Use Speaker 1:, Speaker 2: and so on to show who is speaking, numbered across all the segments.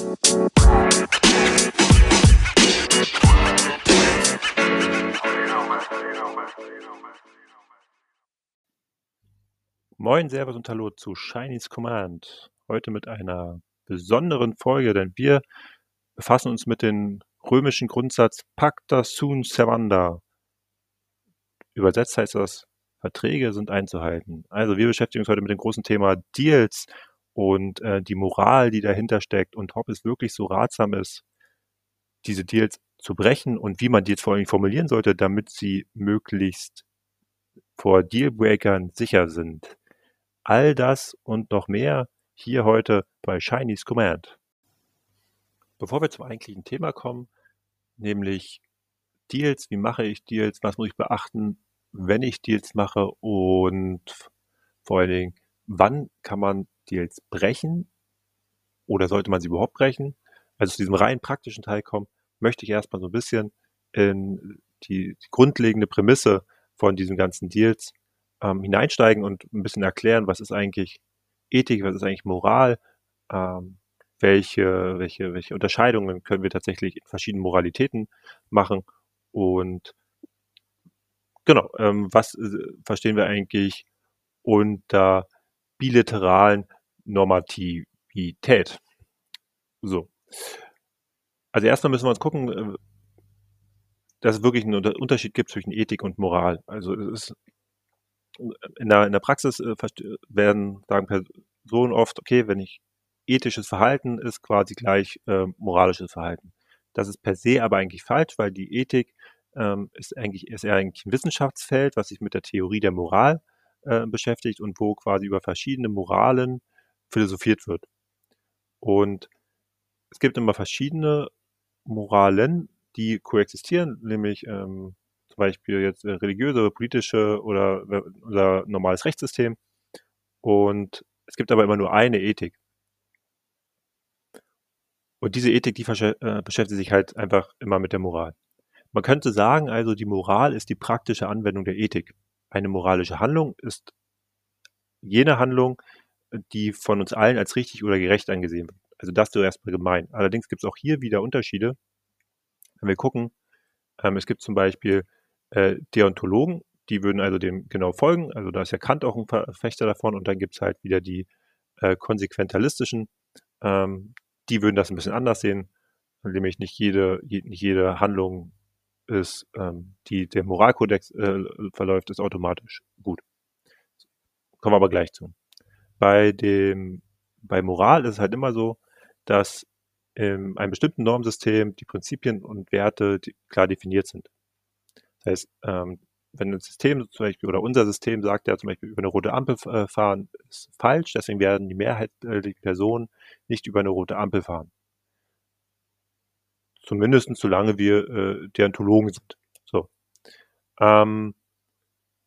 Speaker 1: Moin, Servus und Hallo zu Shiny's Command. Heute mit einer besonderen Folge, denn wir befassen uns mit dem römischen Grundsatz Pacta sunt servanda. Übersetzt heißt das, Verträge sind einzuhalten. Also wir beschäftigen uns heute mit dem großen Thema Deals und äh, die Moral, die dahinter steckt und ob es wirklich so ratsam ist, diese Deals zu brechen und wie man Deals vor allem formulieren sollte, damit sie möglichst vor Dealbreakern sicher sind. All das und noch mehr hier heute bei Shiny's Command. Bevor wir zum eigentlichen Thema kommen, nämlich Deals, wie mache ich Deals, was muss ich beachten, wenn ich Deals mache und vor allen Dingen, wann kann man Deals brechen oder sollte man sie überhaupt brechen? Also zu diesem rein praktischen Teil kommen, möchte ich erstmal so ein bisschen in die, die grundlegende Prämisse von diesen ganzen Deals ähm, hineinsteigen und ein bisschen erklären, was ist eigentlich Ethik, was ist eigentlich Moral, ähm, welche, welche, welche Unterscheidungen können wir tatsächlich in verschiedenen Moralitäten machen und genau, ähm, was äh, verstehen wir eigentlich unter bilateralen Normativität? So. Also erstmal müssen wir uns gucken, äh, dass es wirklich einen Unterschied gibt zwischen Ethik und Moral. Also es ist in der, in der Praxis äh, werden, sagen Personen oft, okay, wenn ich ethisches Verhalten ist quasi gleich äh, moralisches Verhalten. Das ist per se aber eigentlich falsch, weil die Ethik ähm, ist eigentlich ist eher eigentlich ein Wissenschaftsfeld, was sich mit der Theorie der Moral äh, beschäftigt und wo quasi über verschiedene Moralen philosophiert wird. Und es gibt immer verschiedene Moralen, die koexistieren, nämlich ähm, zum Beispiel jetzt äh, religiöse, politische oder äh, unser normales Rechtssystem. Und es gibt aber immer nur eine Ethik. Und diese Ethik, die äh, beschäftigt sich halt einfach immer mit der Moral. Man könnte sagen, also die Moral ist die praktische Anwendung der Ethik. Eine moralische Handlung ist jene Handlung, die von uns allen als richtig oder gerecht angesehen wird. Also das so erstmal gemein. Allerdings gibt es auch hier wieder Unterschiede. Wenn wir gucken, ähm, es gibt zum Beispiel äh, Deontologen, die würden also dem genau folgen. Also da ist ja Kant auch ein Verfechter davon und dann gibt es halt wieder die äh, konsequentalistischen, ähm, die würden das ein bisschen anders sehen, nämlich nicht jede, je, nicht jede Handlung ist, ähm, die der Moralkodex äh, verläuft, ist automatisch gut. Kommen wir aber gleich zu. Bei dem, bei Moral ist es halt immer so, dass in einem bestimmten Normsystem die Prinzipien und Werte klar definiert sind. Das heißt, ähm, wenn ein System zum Beispiel oder unser System sagt ja zum Beispiel über eine rote Ampel äh, fahren ist falsch, deswegen werden die Mehrheit der Personen nicht über eine rote Ampel fahren. Zumindest solange wir äh, Deontologen sind. So. Ähm,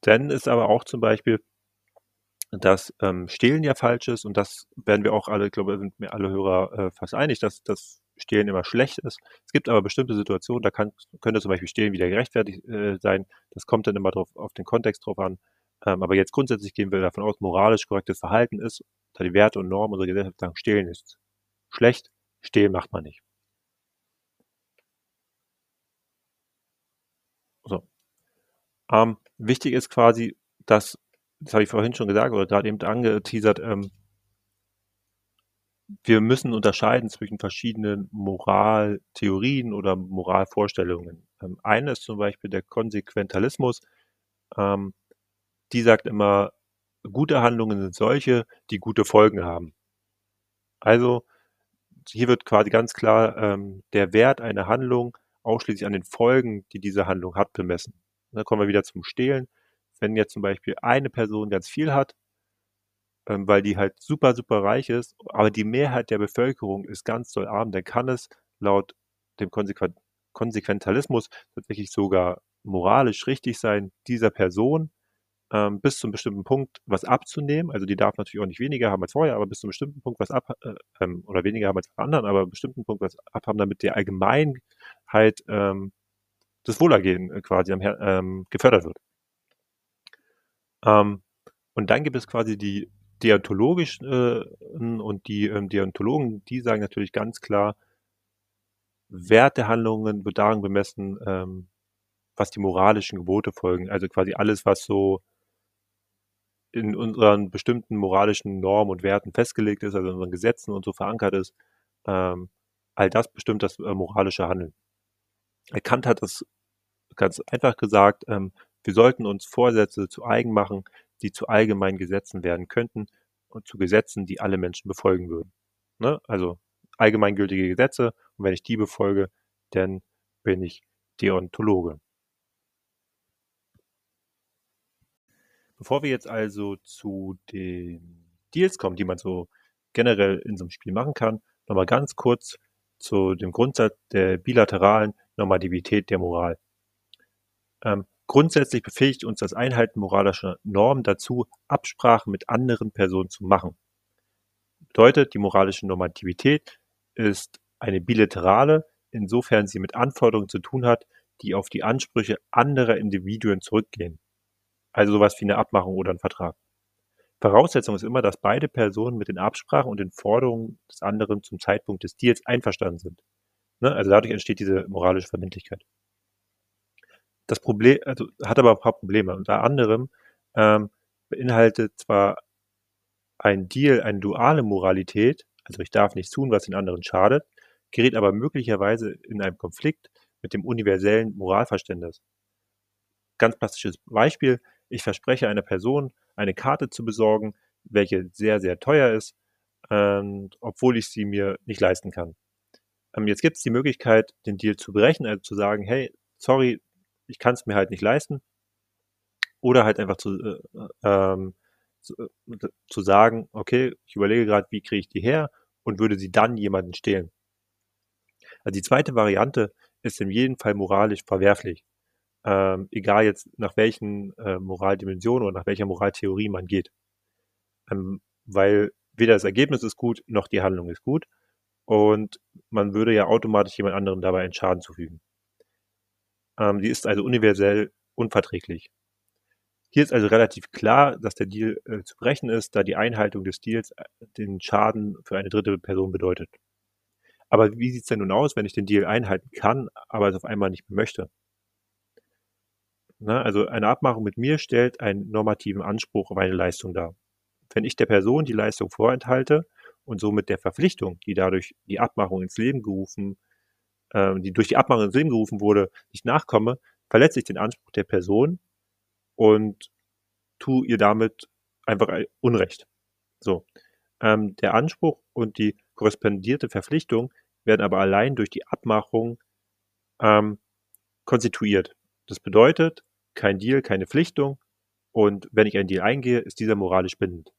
Speaker 1: dann ist aber auch zum Beispiel, dass ähm, Stehlen ja falsch ist und das werden wir auch alle, ich glaube, sind mir alle Hörer äh, fast einig, dass das Stehlen immer schlecht ist. Es gibt aber bestimmte Situationen, da kann, könnte zum Beispiel Stehlen wieder gerechtfertigt äh, sein. Das kommt dann immer drauf, auf den Kontext drauf an. Ähm, aber jetzt grundsätzlich gehen wir davon aus, moralisch korrektes Verhalten ist, da die Werte und Normen unserer Gesellschaft sagen, Stehlen ist schlecht, Stehlen macht man nicht. So. Ähm, wichtig ist quasi, dass, das habe ich vorhin schon gesagt oder gerade eben angeteasert, ähm, wir müssen unterscheiden zwischen verschiedenen Moraltheorien oder Moralvorstellungen. Ähm, eine ist zum Beispiel der Konsequentalismus. Ähm, die sagt immer, gute Handlungen sind solche, die gute Folgen haben. Also hier wird quasi ganz klar ähm, der Wert einer Handlung ausschließlich an den Folgen, die diese Handlung hat, bemessen. Dann kommen wir wieder zum Stehlen. Wenn jetzt zum Beispiel eine Person ganz viel hat, ähm, weil die halt super, super reich ist, aber die Mehrheit der Bevölkerung ist ganz doll arm, dann kann es laut dem Konsequen Konsequentalismus tatsächlich sogar moralisch richtig sein, dieser Person ähm, bis zu einem bestimmten Punkt was abzunehmen. Also die darf natürlich auch nicht weniger haben als vorher, aber bis zu einem bestimmten Punkt was ab äh, ähm, oder weniger haben als anderen, aber bestimmten Punkt was abhaben, damit die Allgemeinheit ähm, das Wohlergehen äh, quasi am, ähm, gefördert wird. Ähm, und dann gibt es quasi die deontologischen äh, und die ähm, Deontologen, die sagen natürlich ganz klar, Wert der Handlungen wird daran bemessen, ähm, was die moralischen Gebote folgen. Also quasi alles, was so in unseren bestimmten moralischen Normen und Werten festgelegt ist, also in unseren Gesetzen und so verankert ist, ähm, all das bestimmt das äh, moralische Handeln. Kant hat das ganz einfach gesagt, ähm, wir sollten uns Vorsätze zu eigen machen, die zu allgemeinen Gesetzen werden könnten und zu Gesetzen, die alle Menschen befolgen würden. Ne? Also allgemeingültige Gesetze und wenn ich die befolge, dann bin ich Deontologe. Bevor wir jetzt also zu den Deals kommen, die man so generell in so einem Spiel machen kann, nochmal ganz kurz zu dem Grundsatz der bilateralen Normativität der Moral. Ähm, grundsätzlich befähigt uns das Einhalten moralischer Normen dazu, Absprachen mit anderen Personen zu machen. Bedeutet, die moralische Normativität ist eine bilaterale, insofern sie mit Anforderungen zu tun hat, die auf die Ansprüche anderer Individuen zurückgehen. Also sowas wie eine Abmachung oder ein Vertrag. Voraussetzung ist immer, dass beide Personen mit den Absprachen und den Forderungen des anderen zum Zeitpunkt des Deals einverstanden sind. Ne? Also dadurch entsteht diese moralische Verbindlichkeit. Das Problem, also hat aber ein paar Probleme. Unter anderem ähm, beinhaltet zwar ein Deal eine duale Moralität, also ich darf nichts tun, was den anderen schadet, gerät aber möglicherweise in einem Konflikt mit dem universellen Moralverständnis. Ganz plastisches Beispiel, ich verspreche einer Person, eine Karte zu besorgen, welche sehr, sehr teuer ist, ähm, obwohl ich sie mir nicht leisten kann. Ähm, jetzt gibt es die Möglichkeit, den Deal zu brechen, also zu sagen, hey, sorry, ich kann es mir halt nicht leisten. Oder halt einfach zu, äh, ähm, zu, äh, zu sagen, okay, ich überlege gerade, wie kriege ich die her und würde sie dann jemanden stehlen. Also die zweite Variante ist in jedem Fall moralisch verwerflich ähm, egal jetzt nach welchen äh, Moraldimensionen oder nach welcher Moraltheorie man geht. Ähm, weil weder das Ergebnis ist gut, noch die Handlung ist gut. Und man würde ja automatisch jemand anderem dabei einen Schaden zufügen. Ähm, die ist also universell unverträglich. Hier ist also relativ klar, dass der Deal äh, zu brechen ist, da die Einhaltung des Deals äh, den Schaden für eine dritte Person bedeutet. Aber wie sieht's denn nun aus, wenn ich den Deal einhalten kann, aber es auf einmal nicht mehr möchte? Ne? Also eine Abmachung mit mir stellt einen normativen Anspruch auf eine Leistung dar. Wenn ich der Person die Leistung vorenthalte und somit der Verpflichtung, die dadurch die Abmachung ins Leben gerufen, äh, die durch die Abmachung ins Leben gerufen wurde, nicht nachkomme, verletze ich den Anspruch der Person und tue ihr damit einfach Unrecht. So. Ähm, der Anspruch und die korrespondierte Verpflichtung werden aber allein durch die Abmachung ähm, konstituiert. Das bedeutet, kein Deal, keine Pflichtung. Und wenn ich einen Deal eingehe, ist dieser moralisch bindend.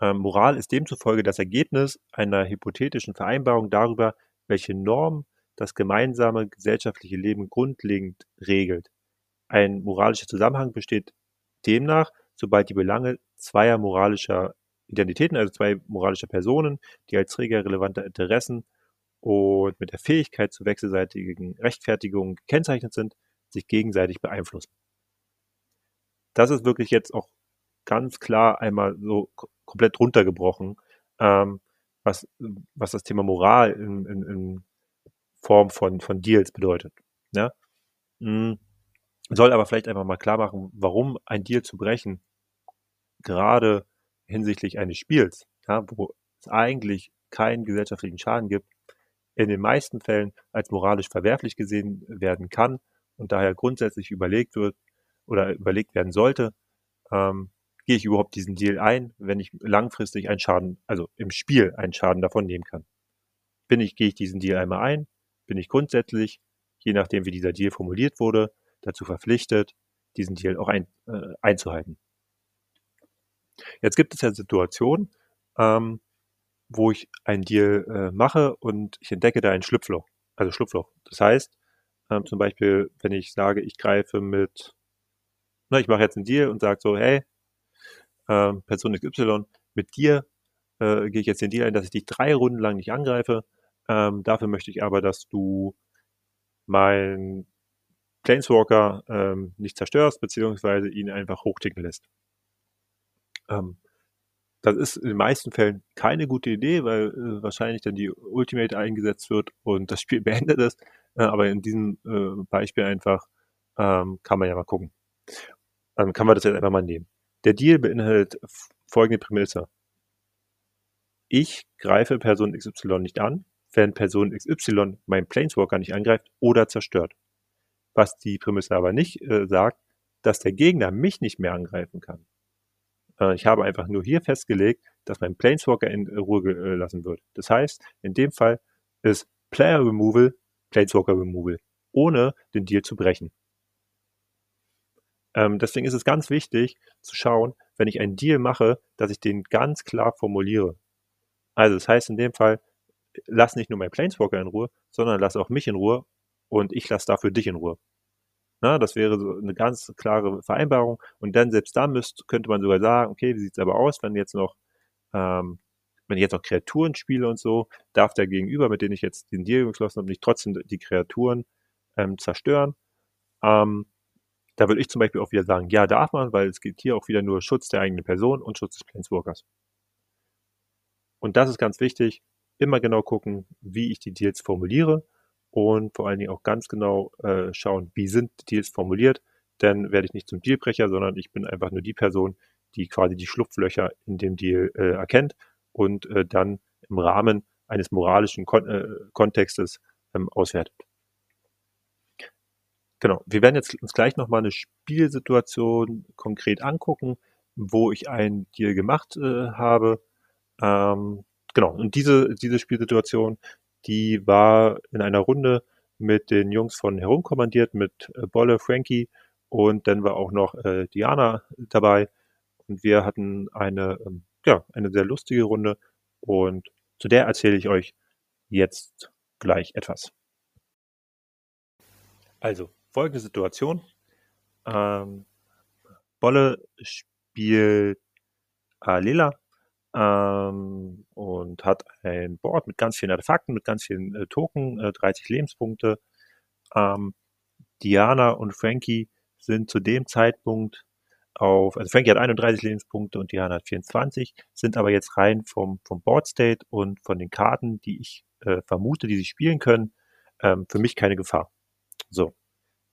Speaker 1: Ähm, Moral ist demzufolge das Ergebnis einer hypothetischen Vereinbarung darüber, welche Norm das gemeinsame gesellschaftliche Leben grundlegend regelt. Ein moralischer Zusammenhang besteht demnach, sobald die Belange zweier moralischer Identitäten, also zwei moralischer Personen, die als Träger relevanter Interessen und mit der Fähigkeit zur wechselseitigen Rechtfertigung gekennzeichnet sind, sich gegenseitig beeinflussen. Das ist wirklich jetzt auch ganz klar einmal so komplett runtergebrochen, ähm, was, was das Thema Moral in, in, in Form von, von Deals bedeutet. Ja? Mhm. Soll aber vielleicht einfach mal klar machen, warum ein Deal zu brechen, gerade hinsichtlich eines Spiels, ja, wo es eigentlich keinen gesellschaftlichen Schaden gibt, in den meisten Fällen als moralisch verwerflich gesehen werden kann und daher grundsätzlich überlegt wird oder überlegt werden sollte, ähm, gehe ich überhaupt diesen Deal ein, wenn ich langfristig einen Schaden, also im Spiel einen Schaden davon nehmen kann. Bin ich, gehe ich diesen Deal einmal ein, bin ich grundsätzlich, je nachdem wie dieser Deal formuliert wurde, dazu verpflichtet, diesen Deal auch ein, äh, einzuhalten. Jetzt gibt es ja Situationen, ähm, wo ich einen Deal äh, mache und ich entdecke da ein Schlupfloch, also Schlupfloch. Das heißt, ähm, zum Beispiel, wenn ich sage, ich greife mit, na, ich mache jetzt einen Deal und sage so, hey, ähm, Person XY, mit dir äh, gehe ich jetzt den Deal ein, dass ich dich drei Runden lang nicht angreife. Ähm, dafür möchte ich aber, dass du mein Planeswalker ähm, nicht zerstörst, beziehungsweise ihn einfach hochticken lässt. Ähm, das ist in den meisten Fällen keine gute Idee, weil äh, wahrscheinlich dann die Ultimate eingesetzt wird und das Spiel beendet ist. Äh, aber in diesem äh, Beispiel einfach ähm, kann man ja mal gucken. Ähm, kann man das jetzt einfach mal nehmen. Der Deal beinhaltet folgende Prämisse. Ich greife Person XY nicht an, wenn Person XY meinen Planeswalker nicht angreift oder zerstört. Was die Prämisse aber nicht äh, sagt, dass der Gegner mich nicht mehr angreifen kann. Äh, ich habe einfach nur hier festgelegt, dass mein Planeswalker in Ruhe gelassen wird. Das heißt, in dem Fall ist Player Removal Planeswalker Removal, ohne den Deal zu brechen. Ähm, deswegen ist es ganz wichtig zu schauen, wenn ich einen Deal mache, dass ich den ganz klar formuliere. Also das heißt in dem Fall, lass nicht nur mein Planeswalker in Ruhe, sondern lass auch mich in Ruhe und ich lasse dafür dich in Ruhe. Na, das wäre so eine ganz klare Vereinbarung. Und dann selbst da müsst, könnte man sogar sagen, okay, wie sieht es aber aus, wenn jetzt noch, ähm, wenn ich jetzt noch Kreaturen spiele und so, darf der Gegenüber, mit dem ich jetzt den Deal geschlossen habe, nicht trotzdem die Kreaturen ähm, zerstören. Ähm, da würde ich zum Beispiel auch wieder sagen, ja, darf man, weil es geht hier auch wieder nur Schutz der eigenen Person und Schutz des Planeswalkers. Und das ist ganz wichtig. Immer genau gucken, wie ich die Deals formuliere und vor allen Dingen auch ganz genau äh, schauen, wie sind Deals formuliert. Dann werde ich nicht zum Dealbrecher, sondern ich bin einfach nur die Person, die quasi die Schlupflöcher in dem Deal äh, erkennt und äh, dann im Rahmen eines moralischen Kon äh, Kontextes ähm, auswertet. Genau, wir werden jetzt uns gleich nochmal eine Spielsituation konkret angucken, wo ich einen Deal gemacht äh, habe. Ähm, genau, und diese, diese Spielsituation, die war in einer Runde mit den Jungs von herumkommandiert, mit äh, Bolle, Frankie und dann war auch noch äh, Diana dabei. Und wir hatten eine, ähm, ja, eine sehr lustige Runde und zu der erzähle ich euch jetzt gleich etwas. Also, folgende Situation. Ähm, Bolle spielt Alela ähm, und hat ein Board mit ganz vielen Artefakten, mit ganz vielen äh, Token, äh, 30 Lebenspunkte. Ähm, Diana und Frankie sind zu dem Zeitpunkt auf, also Frankie hat 31 Lebenspunkte und Diana hat 24, sind aber jetzt rein vom, vom Board State und von den Karten, die ich äh, vermute, die sie spielen können, ähm, für mich keine Gefahr. So.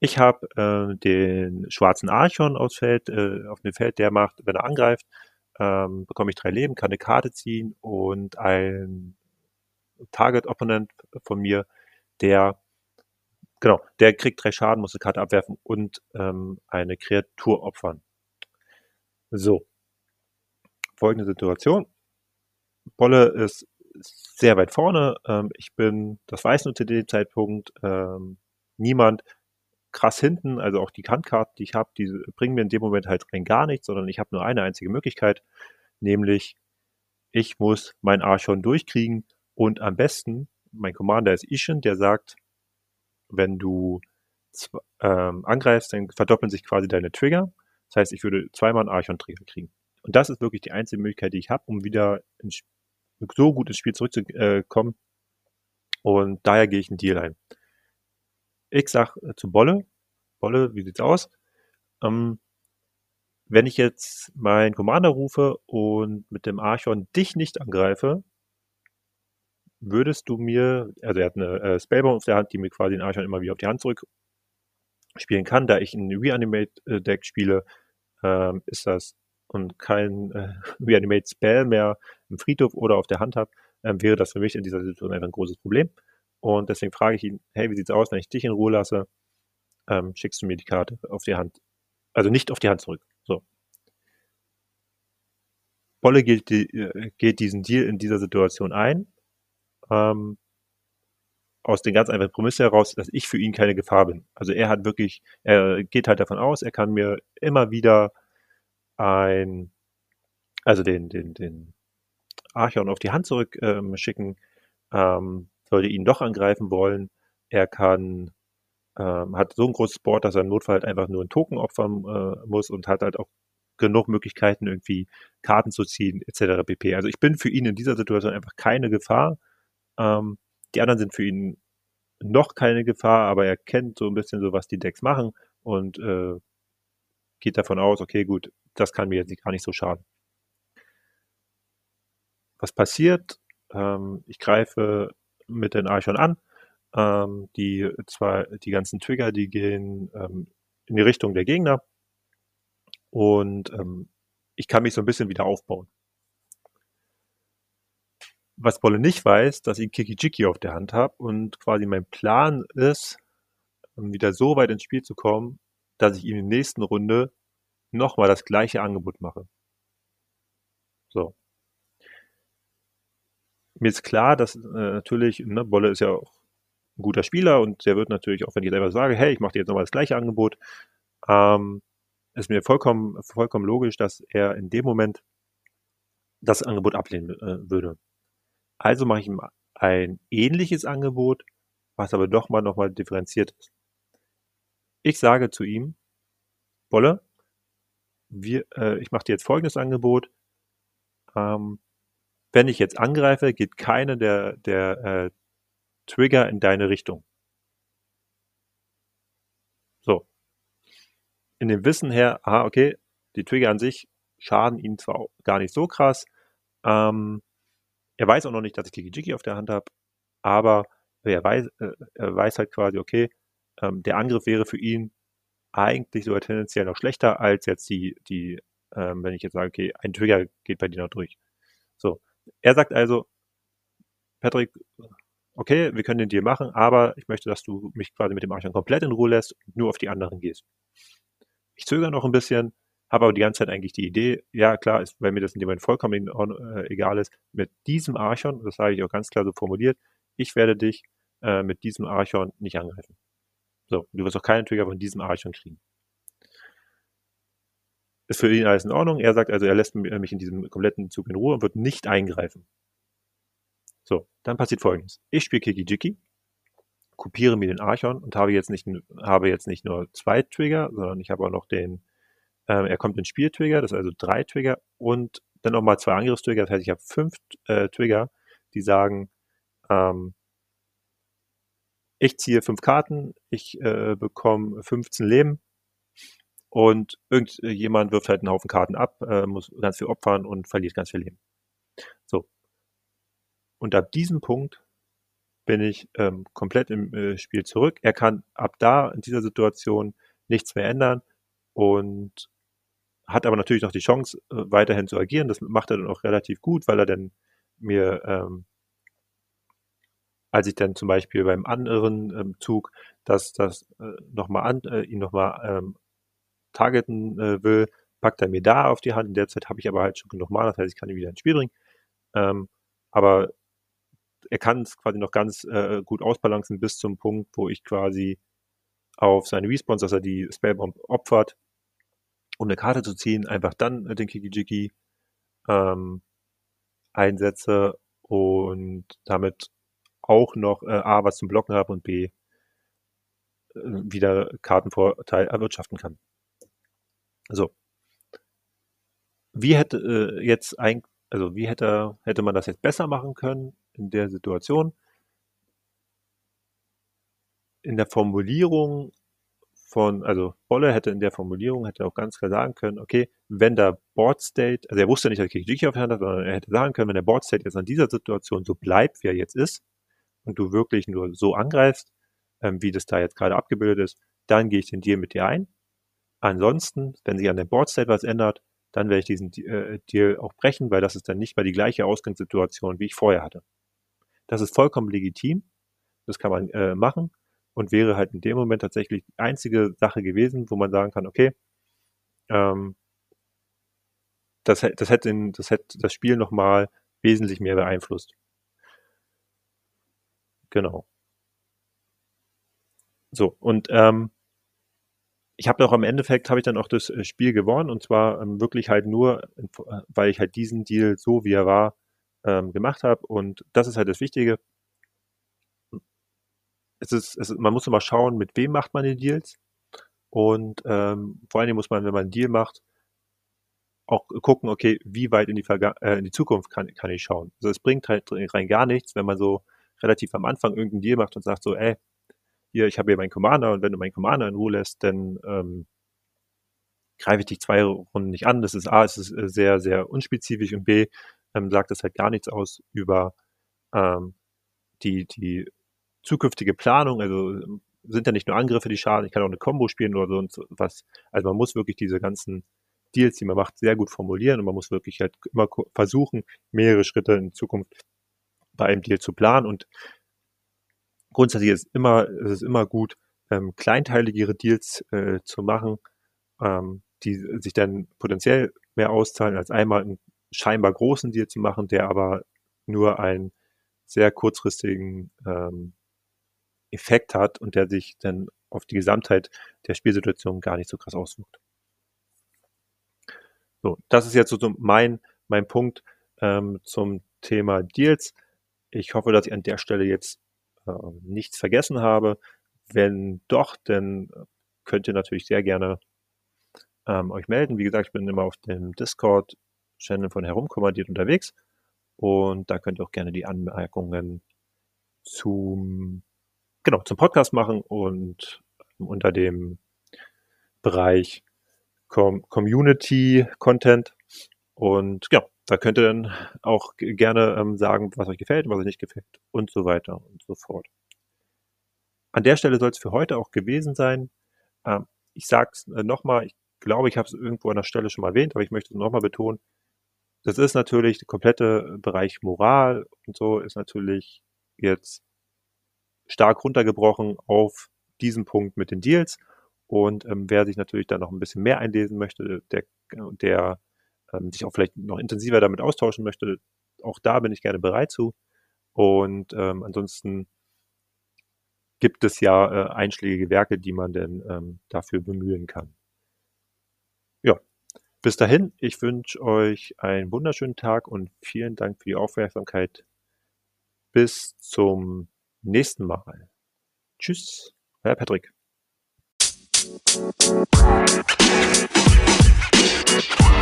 Speaker 1: Ich habe äh, den schwarzen Archon aufs Feld, äh, auf dem Feld, der macht, wenn er angreift, ähm, bekomme ich drei Leben, kann eine Karte ziehen und ein Target Opponent von mir, der genau, der kriegt drei Schaden, muss eine Karte abwerfen und ähm, eine Kreatur opfern. So. Folgende Situation. Bolle ist sehr weit vorne. Ähm, ich bin, das weiß nur zu dem Zeitpunkt, ähm, niemand krass hinten, also auch die Handkarten, die ich habe, die bringen mir in dem Moment halt rein gar nichts, sondern ich habe nur eine einzige Möglichkeit, nämlich ich muss mein Archon durchkriegen und am besten, mein Commander ist Ishin, der sagt, wenn du ähm, angreifst, dann verdoppeln sich quasi deine Trigger. Das heißt, ich würde zweimal einen Archon-Trigger kriegen. Und das ist wirklich die einzige Möglichkeit, die ich habe, um wieder ins, so gut ins Spiel zurückzukommen. Und daher gehe ich einen Deal ein. Ich sag äh, zu Bolle, Bolle, wie sieht's aus? Ähm, wenn ich jetzt meinen Commander rufe und mit dem Archon dich nicht angreife, würdest du mir, also er hat eine äh, Spellbomb auf der Hand, die mir quasi den Archon immer wieder auf die Hand zurück spielen kann, da ich ein Reanimate-Deck spiele, ähm, ist das und kein äh, Reanimate-Spell mehr im Friedhof oder auf der Hand habe, ähm, wäre das für mich in dieser Situation einfach ein großes Problem. Und deswegen frage ich ihn, hey, wie sieht's aus, wenn ich dich in Ruhe lasse? Ähm, schickst du mir die Karte auf die Hand. Also nicht auf die Hand zurück. So. Bolle geht, die, äh, geht diesen Deal in dieser Situation ein. Ähm, aus den ganz einfachen Prämisse heraus, dass ich für ihn keine Gefahr bin. Also er hat wirklich, er geht halt davon aus, er kann mir immer wieder ein, also den, den, den Archon auf die Hand zurück ähm, schicken. Ähm, sollte ihn doch angreifen wollen. Er kann, ähm, hat so ein großes Board, dass er im Notfall halt einfach nur einen Token opfern äh, muss und hat halt auch genug Möglichkeiten, irgendwie Karten zu ziehen, etc. pp. Also ich bin für ihn in dieser Situation einfach keine Gefahr. Ähm, die anderen sind für ihn noch keine Gefahr, aber er kennt so ein bisschen so, was die Decks machen und äh, geht davon aus, okay, gut, das kann mir jetzt gar nicht so schaden. was passiert? Ähm, ich greife mit den Archon an. Ähm, die zwar die ganzen Trigger, die gehen ähm, in die Richtung der Gegner. Und ähm, ich kann mich so ein bisschen wieder aufbauen. Was Bolle nicht weiß, dass ich Kiki-Jiki auf der Hand habe und quasi mein Plan ist, wieder so weit ins Spiel zu kommen, dass ich ihm in der nächsten Runde nochmal das gleiche Angebot mache. So. Mir ist klar, dass äh, natürlich, ne, Bolle ist ja auch ein guter Spieler und der wird natürlich auch, wenn ich einfach sage, hey, ich mache dir jetzt nochmal das gleiche Angebot, ähm, ist mir vollkommen, vollkommen logisch, dass er in dem Moment das Angebot ablehnen äh, würde. Also mache ich ihm ein ähnliches Angebot, was aber doch mal nochmal differenziert ist. Ich sage zu ihm, Bolle, wir, äh, ich mache dir jetzt folgendes Angebot. Ähm, wenn ich jetzt angreife, geht keine der, der äh, Trigger in deine Richtung. So. In dem Wissen her, aha, okay, die Trigger an sich schaden ihm zwar gar nicht so krass. Ähm, er weiß auch noch nicht, dass ich Kiki-Jiki auf der Hand habe, aber er weiß, äh, er weiß halt quasi, okay, ähm, der Angriff wäre für ihn eigentlich sogar tendenziell noch schlechter als jetzt die, die ähm, wenn ich jetzt sage, okay, ein Trigger geht bei dir noch durch. Er sagt also, Patrick, okay, wir können den Deal machen, aber ich möchte, dass du mich quasi mit dem Archon komplett in Ruhe lässt und nur auf die anderen gehst. Ich zögere noch ein bisschen, habe aber die ganze Zeit eigentlich die Idee, ja klar, ist, weil mir das in dem Moment vollkommen äh, egal ist, mit diesem Archon, das sage ich auch ganz klar so formuliert, ich werde dich äh, mit diesem Archon nicht angreifen. So, du wirst auch keinen Trigger von diesem Archon kriegen. Ist für ihn alles in Ordnung. Er sagt also, er lässt mich in diesem kompletten Zug in Ruhe und wird nicht eingreifen. So, dann passiert folgendes. Ich spiele Kiki Jiki, kopiere mir den Archon und habe jetzt nicht, habe jetzt nicht nur zwei Trigger, sondern ich habe auch noch den, äh, er kommt in Spieltrigger, das ist also drei Trigger und dann nochmal zwei Angriffstrigger. Das heißt, ich habe fünf äh, Trigger, die sagen, ähm, ich ziehe fünf Karten, ich äh, bekomme 15 Leben und irgendjemand wirft halt einen Haufen Karten ab, äh, muss ganz viel opfern und verliert ganz viel Leben. So, und ab diesem Punkt bin ich ähm, komplett im äh, Spiel zurück. Er kann ab da in dieser Situation nichts mehr ändern und hat aber natürlich noch die Chance, äh, weiterhin zu agieren. Das macht er dann auch relativ gut, weil er dann mir, ähm, als ich dann zum Beispiel beim anderen ähm, Zug das, das äh, nochmal an, äh, ihn nochmal ähm, targeten äh, will, packt er mir da auf die Hand. In der Zeit habe ich aber halt schon genug Mal, das heißt, ich kann ihn wieder ins Spiel bringen. Ähm, aber er kann es quasi noch ganz äh, gut ausbalancen bis zum Punkt, wo ich quasi auf seine Response, dass er die Spellbomb opfert, um eine Karte zu ziehen, einfach dann den Kiki-Jiki ähm, einsetze und damit auch noch äh, A, was zum Blocken habe und B, äh, wieder Kartenvorteil erwirtschaften kann. So. Wie hätte äh, jetzt eigentlich, also wie hätte, hätte man das jetzt besser machen können? in der Situation. In der Formulierung von, also Bolle hätte in der Formulierung, hätte auch ganz klar sagen können, okay, wenn der Board State, also er wusste nicht, dass Kikijiki auf der Hand hat, sondern er hätte sagen können, wenn der Board State jetzt an dieser Situation so bleibt, wie er jetzt ist, und du wirklich nur so angreifst, ähm, wie das da jetzt gerade abgebildet ist, dann gehe ich den Deal mit dir ein. Ansonsten, wenn sich an der Board State was ändert, dann werde ich diesen äh, Deal auch brechen, weil das ist dann nicht mehr die gleiche Ausgangssituation, wie ich vorher hatte. Das ist vollkommen legitim. Das kann man äh, machen und wäre halt in dem Moment tatsächlich die einzige Sache gewesen, wo man sagen kann, okay, ähm, das, das, hätte, das hätte das Spiel nochmal wesentlich mehr beeinflusst. Genau. So, und ähm, ich habe auch am Endeffekt, habe ich dann auch das äh, Spiel gewonnen und zwar ähm, wirklich halt nur, weil ich halt diesen Deal so, wie er war, ähm, gemacht habe. Und das ist halt das Wichtige. Es ist, es ist, man muss immer schauen, mit wem macht man die Deals. Und ähm, vor allen Dingen muss man, wenn man einen Deal macht, auch gucken, okay, wie weit in die, Verga äh, in die Zukunft kann, kann ich schauen. Also es bringt halt rein gar nichts, wenn man so relativ am Anfang irgendeinen Deal macht und sagt so, ey, hier, ich habe hier meinen Commander und wenn du meinen Commander in Ruhe lässt, dann ähm, greife ich dich zwei Runden nicht an. Das ist A, es ist äh, sehr, sehr unspezifisch und B, ähm, sagt es halt gar nichts aus über ähm, die, die zukünftige Planung. Also sind ja nicht nur Angriffe, die schaden, ich kann auch eine Combo spielen oder so und so was. Also man muss wirklich diese ganzen Deals, die man macht, sehr gut formulieren und man muss wirklich halt immer versuchen, mehrere Schritte in Zukunft bei einem Deal zu planen und grundsätzlich ist immer, ist es immer gut, ähm, kleinteiligere Deals äh, zu machen, ähm, die sich dann potenziell mehr auszahlen, als einmal einen scheinbar großen Deal zu machen, der aber nur einen sehr kurzfristigen ähm, Effekt hat und der sich dann auf die Gesamtheit der Spielsituation gar nicht so krass auswirkt. So, das ist jetzt so mein, mein Punkt ähm, zum Thema Deals. Ich hoffe, dass ich an der Stelle jetzt äh, nichts vergessen habe. Wenn doch, dann könnt ihr natürlich sehr gerne ähm, euch melden. Wie gesagt, ich bin immer auf dem Discord-Channel von Herumkommandiert unterwegs und da könnt ihr auch gerne die Anmerkungen zum genau, zum Podcast machen und unter dem Bereich Com Community Content. Und ja, da könnt ihr dann auch gerne ähm, sagen, was euch gefällt, was euch nicht gefällt und so weiter und so fort. An der Stelle soll es für heute auch gewesen sein. Ähm, ich sage es äh, nochmal, ich glaube, ich habe es irgendwo an der Stelle schon mal erwähnt, aber ich möchte es nochmal betonen. Das ist natürlich der komplette Bereich Moral und so ist natürlich jetzt stark runtergebrochen auf diesen Punkt mit den Deals. Und ähm, wer sich natürlich da noch ein bisschen mehr einlesen möchte, der, der ähm, sich auch vielleicht noch intensiver damit austauschen möchte, auch da bin ich gerne bereit zu. Und ähm, ansonsten gibt es ja äh, einschlägige Werke, die man denn ähm, dafür bemühen kann. Ja, bis dahin, ich wünsche euch einen wunderschönen Tag und vielen Dank für die Aufmerksamkeit. Bis zum nächsten Mal. Tschüss, euer Patrick.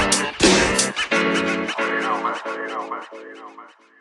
Speaker 1: You know,